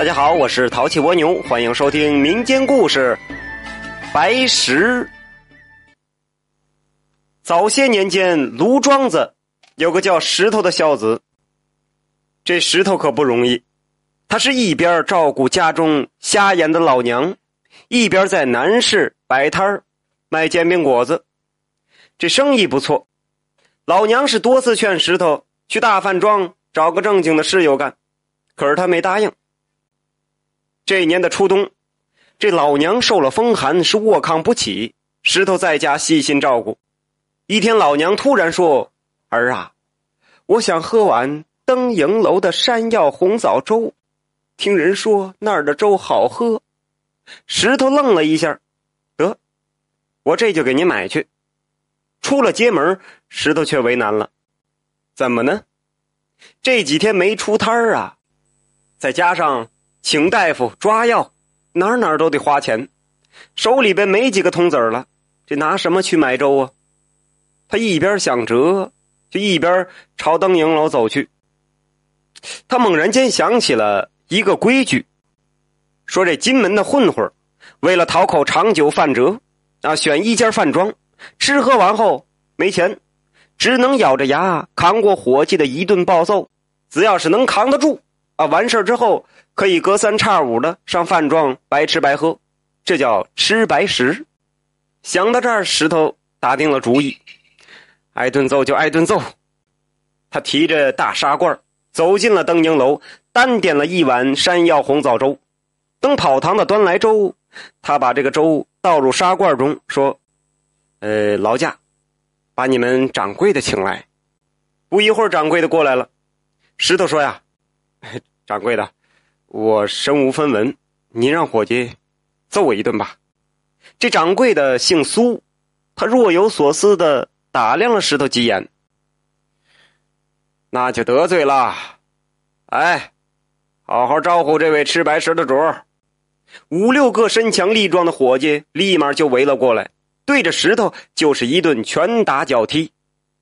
大家好，我是淘气蜗牛，欢迎收听民间故事《白石》。早些年间，卢庄子有个叫石头的孝子。这石头可不容易，他是一边照顾家中瞎眼的老娘，一边在南市摆摊卖煎饼果子，这生意不错。老娘是多次劝石头去大饭庄找个正经的室友干，可是他没答应。这一年的初冬，这老娘受了风寒，是卧炕不起。石头在家细心照顾。一天，老娘突然说：“儿啊，我想喝碗登营楼的山药红枣粥，听人说那儿的粥好喝。”石头愣了一下，得，我这就给您买去。出了街门，石头却为难了，怎么呢？这几天没出摊儿啊，再加上……请大夫抓药，哪哪都得花钱，手里边没几个铜子儿了，这拿什么去买粥啊？他一边想辙，就一边朝登营楼走去。他猛然间想起了一个规矩，说这金门的混混为了讨口长久饭辙，啊，选一家饭庄，吃喝完后没钱，只能咬着牙扛过伙计的一顿暴揍，只要是能扛得住。啊，完事之后可以隔三差五的上饭庄白吃白喝，这叫吃白食。想到这儿，石头打定了主意，挨顿揍就挨顿揍。他提着大砂罐走进了登瀛楼，单点了一碗山药红枣粥。等跑堂的端来粥，他把这个粥倒入砂罐中，说：“呃，劳驾，把你们掌柜的请来。”不一会儿，掌柜的过来了。石头说：“呀。”掌柜的，我身无分文，您让伙计揍我一顿吧。这掌柜的姓苏，他若有所思的打量了石头几眼，那就得罪了。哎，好好招呼这位吃白食的主儿。五六个身强力壮的伙计立马就围了过来，对着石头就是一顿拳打脚踢。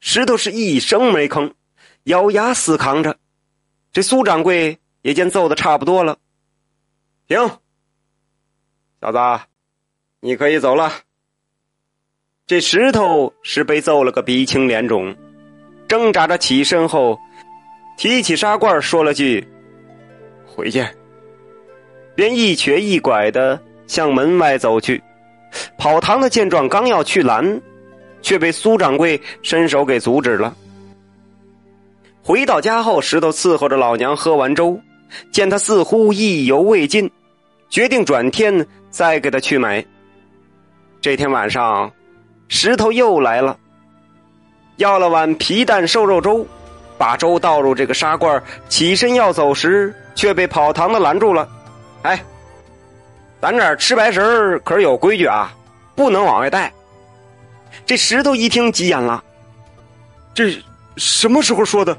石头是一声没吭，咬牙死扛着。这苏掌柜。也见揍的差不多了，停，小子，你可以走了。这石头是被揍了个鼻青脸肿，挣扎着起身后，提起砂罐说了句：“回见。”便一瘸一拐的向门外走去。跑堂的见状，刚要去拦，却被苏掌柜伸手给阻止了。回到家后，石头伺候着老娘喝完粥。见他似乎意犹未尽，决定转天再给他去买。这天晚上，石头又来了，要了碗皮蛋瘦肉粥，把粥倒入这个砂罐，起身要走时，却被跑堂的拦住了。哎，咱这儿吃白食可是有规矩啊，不能往外带。这石头一听急眼了，这什么时候说的？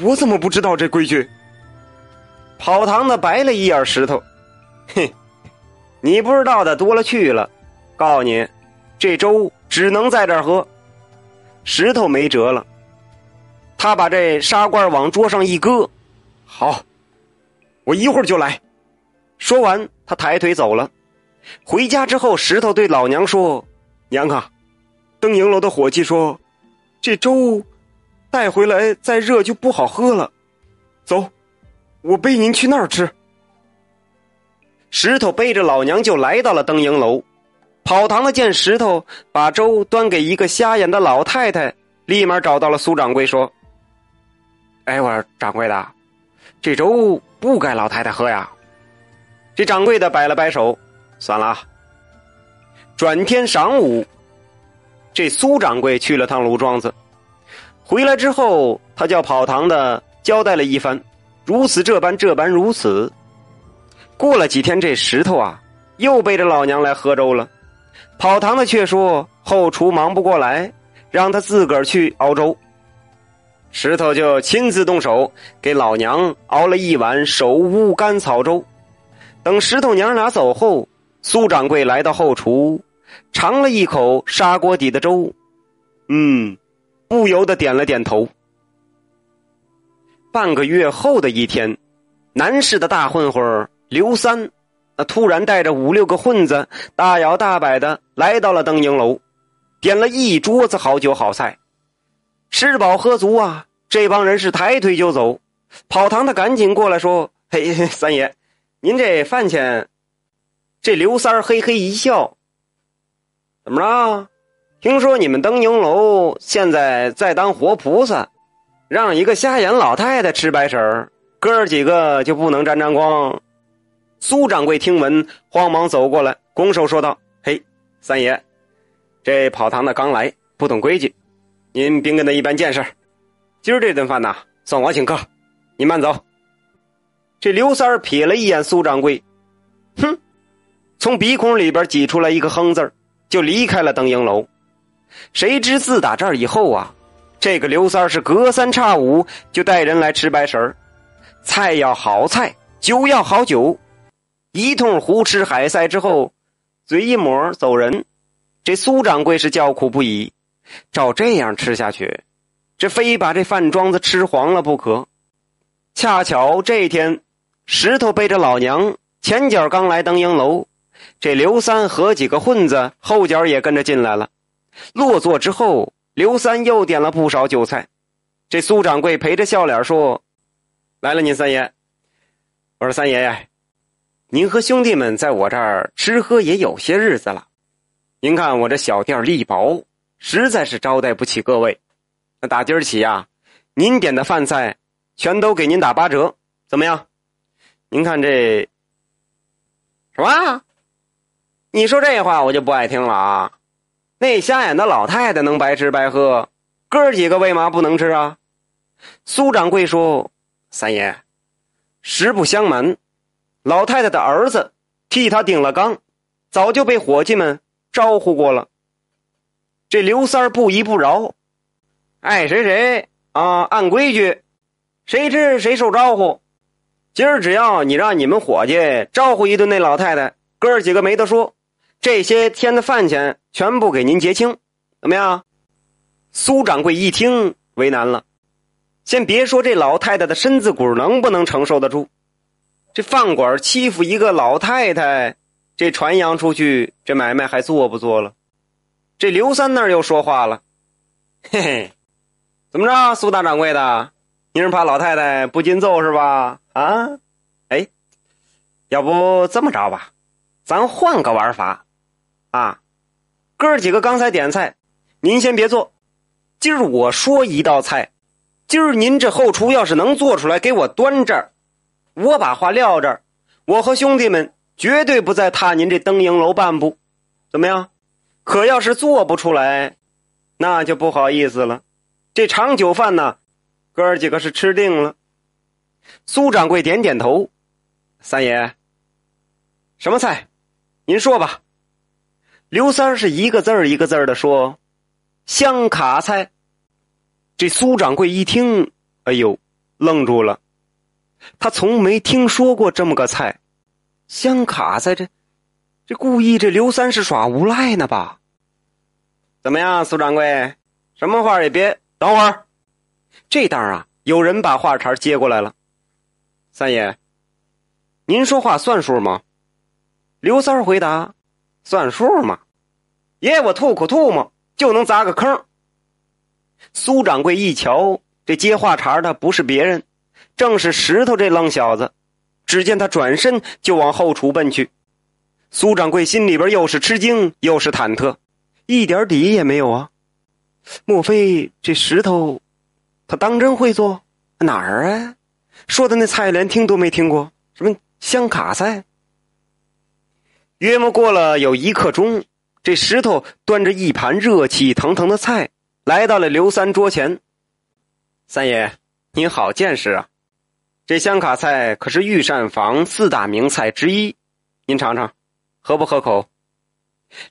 我怎么不知道这规矩？跑堂的白了一眼石头，哼，你不知道的多了去了。告诉你，这粥只能在这喝。石头没辙了，他把这砂罐往桌上一搁，好，我一会儿就来。说完，他抬腿走了。回家之后，石头对老娘说：“娘啊，登营楼的伙计说，这粥带回来再热就不好喝了。走。”我背您去那儿吃。石头背着老娘就来到了登营楼，跑堂的见石头把粥端给一个瞎眼的老太太，立马找到了苏掌柜说：“哎，我说掌柜的，这粥不该老太太喝呀。”这掌柜的摆了摆手，算了。转天晌午，这苏掌柜去了趟卢庄子，回来之后，他叫跑堂的交代了一番。如此这般这般如此，过了几天，这石头啊，又背着老娘来喝粥了。跑堂的却说后厨忙不过来，让他自个儿去熬粥。石头就亲自动手给老娘熬了一碗手乌干草粥。等石头娘俩走后，苏掌柜来到后厨，尝了一口砂锅底的粥，嗯，不由得点了点头。半个月后的一天，南市的大混混刘三，那突然带着五六个混子，大摇大摆的来到了登营楼，点了一桌子好酒好菜，吃饱喝足啊！这帮人是抬腿就走，跑堂的赶紧过来说：“嘿，三爷，您这饭钱。”这刘三嘿嘿一笑：“怎么着？听说你们登营楼现在在当活菩萨，让一个瞎眼老太太吃白食儿，哥儿几个就不能沾沾光？”苏掌柜听闻，慌忙走过来，拱手说道：“嘿，三爷，这跑堂的刚来，不懂规矩，您别跟他一般见识。今儿这顿饭呐，算我请客，您慢走。”这刘三儿瞥了一眼苏掌柜，哼，从鼻孔里边挤出来一个哼字就离开了登营楼。谁知自打这儿以后啊，这个刘三是隔三差五就带人来吃白食儿，菜要好菜，酒要好酒。一通胡吃海塞之后，嘴一抹走人。这苏掌柜是叫苦不已，照这样吃下去，这非把这饭庄子吃黄了不可。恰巧这天，石头背着老娘前脚刚来登英楼，这刘三和几个混子后脚也跟着进来了。落座之后，刘三又点了不少酒菜。这苏掌柜陪着笑脸说：“来了，您三爷。”我说：“三爷爷。”您和兄弟们在我这儿吃喝也有些日子了，您看我这小店力薄，实在是招待不起各位。那打今儿起呀，您点的饭菜全都给您打八折，怎么样？您看这什么？你说这话我就不爱听了啊！那瞎眼的老太太能白吃白喝，哥儿几个为嘛不能吃啊？苏掌柜说：“三爷，实不相瞒。”老太太的儿子替他顶了缸，早就被伙计们招呼过了。这刘三儿不依不饶，爱谁谁啊！按规矩，谁吃谁受招呼。今儿只要你让你们伙计招呼一顿那老太太，哥儿几个没得说。这些天的饭钱全部给您结清，怎么样？苏掌柜一听为难了，先别说这老太太的身子骨能不能承受得住。这饭馆欺负一个老太太，这传扬出去，这买卖还做不做了？这刘三那儿又说话了：“嘿嘿，怎么着，苏大掌柜的，您是怕老太太不禁揍是吧？啊，哎，要不这么着吧，咱换个玩法，啊，哥几个刚才点菜，您先别做，今儿我说一道菜，今儿您这后厨要是能做出来，给我端这儿。”我把话撂这儿，我和兄弟们绝对不再踏您这登瀛楼半步，怎么样？可要是做不出来，那就不好意思了。这长酒饭呢，哥儿几个是吃定了。苏掌柜点点头，三爷，什么菜？您说吧。刘三是一个字儿一个字儿的说：“香卡菜。”这苏掌柜一听，哎呦，愣住了。他从没听说过这么个菜，香卡在这，这故意这刘三是耍无赖呢吧？怎么样，苏掌柜，什么话也别等会儿。这当啊，有人把话茬接过来了。三爷，您说话算数吗？刘三回答：“算数吗？爷我吐口唾沫就能砸个坑。”苏掌柜一瞧，这接话茬的不是别人。正是石头这愣小子，只见他转身就往后厨奔去。苏掌柜心里边又是吃惊又是忐忑，一点底也没有啊！莫非这石头，他当真会做？哪儿啊？说的那菜连听都没听过，什么香卡菜？约莫过了有一刻钟，这石头端着一盘热气腾腾的菜来到了刘三桌前。三爷，您好见识啊！这香卡菜可是御膳房四大名菜之一，您尝尝，合不合口？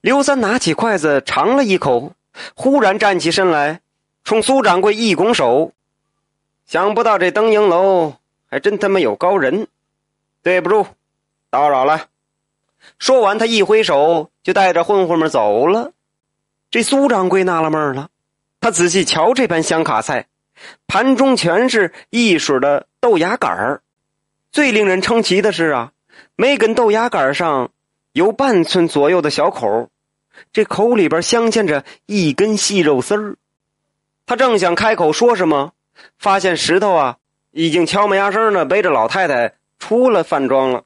刘三拿起筷子尝了一口，忽然站起身来，冲苏掌柜一拱手：“想不到这登营楼还真他妈有高人，对不住，打扰了。”说完，他一挥手，就带着混混们走了。这苏掌柜纳了闷了，他仔细瞧这盘香卡菜，盘中全是一水的。豆芽杆儿，最令人称奇的是啊，每根豆芽杆上有半寸左右的小口，这口里边镶嵌着一根细肉丝儿。他正想开口说什么，发现石头啊已经悄没压声的背着老太太出了饭庄了。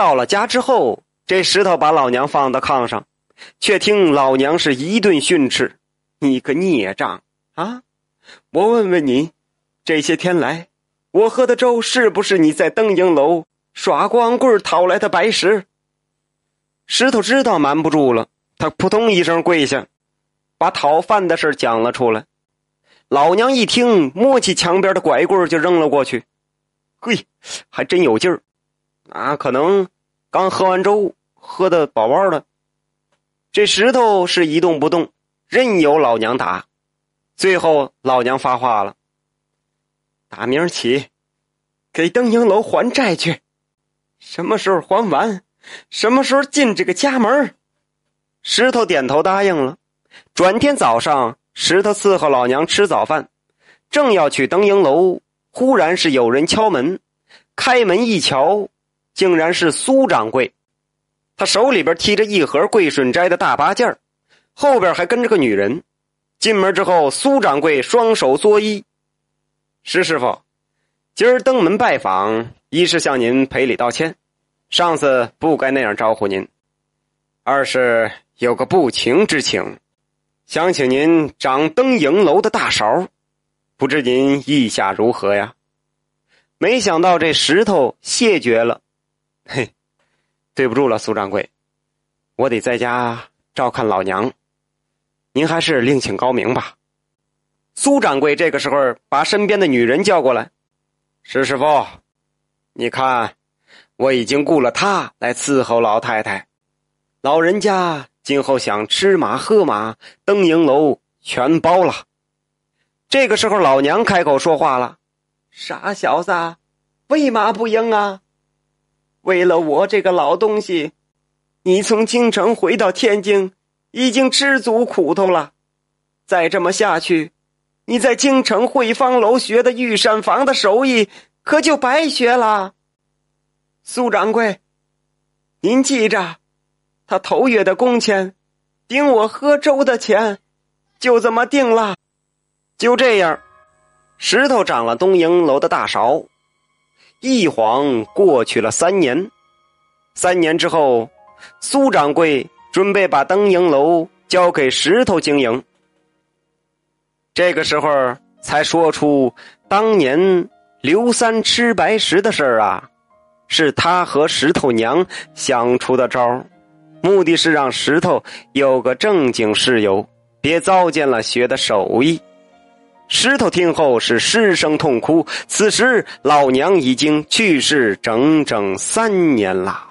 到了家之后，这石头把老娘放到炕上，却听老娘是一顿训斥：“你个孽障啊！我问问你，这些天来，我喝的粥是不是你在灯影楼耍光棍讨来的白石？”石头知道瞒不住了，他扑通一声跪下。把讨饭的事讲了出来，老娘一听，摸起墙边的拐棍就扔了过去。嘿，还真有劲儿，啊，可能刚喝完粥，喝的饱饱的。这石头是一动不动，任由老娘打。最后老娘发话了：“打明儿起，给灯影楼还债去，什么时候还完，什么时候进这个家门。”石头点头答应了。转天早上，石头伺候老娘吃早饭，正要去灯影楼，忽然是有人敲门。开门一瞧，竟然是苏掌柜。他手里边提着一盒桂顺斋的大八件后边还跟着个女人。进门之后，苏掌柜双手作揖：“石师傅，今儿登门拜访，一是向您赔礼道歉，上次不该那样招呼您；二是有个不情之请。”想请您掌灯影楼的大勺，不知您意下如何呀？没想到这石头谢绝了，嘿，对不住了，苏掌柜，我得在家照看老娘，您还是另请高明吧。苏掌柜这个时候把身边的女人叫过来，石师傅，你看，我已经雇了他来伺候老太太，老人家。今后想吃马喝马，灯影楼全包了。这个时候，老娘开口说话了：“傻小子，为嘛不应啊？为了我这个老东西，你从京城回到天津，已经吃足苦头了。再这么下去，你在京城汇芳楼学的御膳房的手艺，可就白学了。苏掌柜，您记着。”他头月的工钱，顶我喝粥的钱，就这么定了。就这样，石头长了东营楼的大勺。一晃过去了三年，三年之后，苏掌柜准备把灯营楼交给石头经营。这个时候才说出当年刘三吃白食的事儿啊，是他和石头娘想出的招。目的是让石头有个正经室友，别糟践了学的手艺。石头听后是失声痛哭。此时老娘已经去世整整三年了。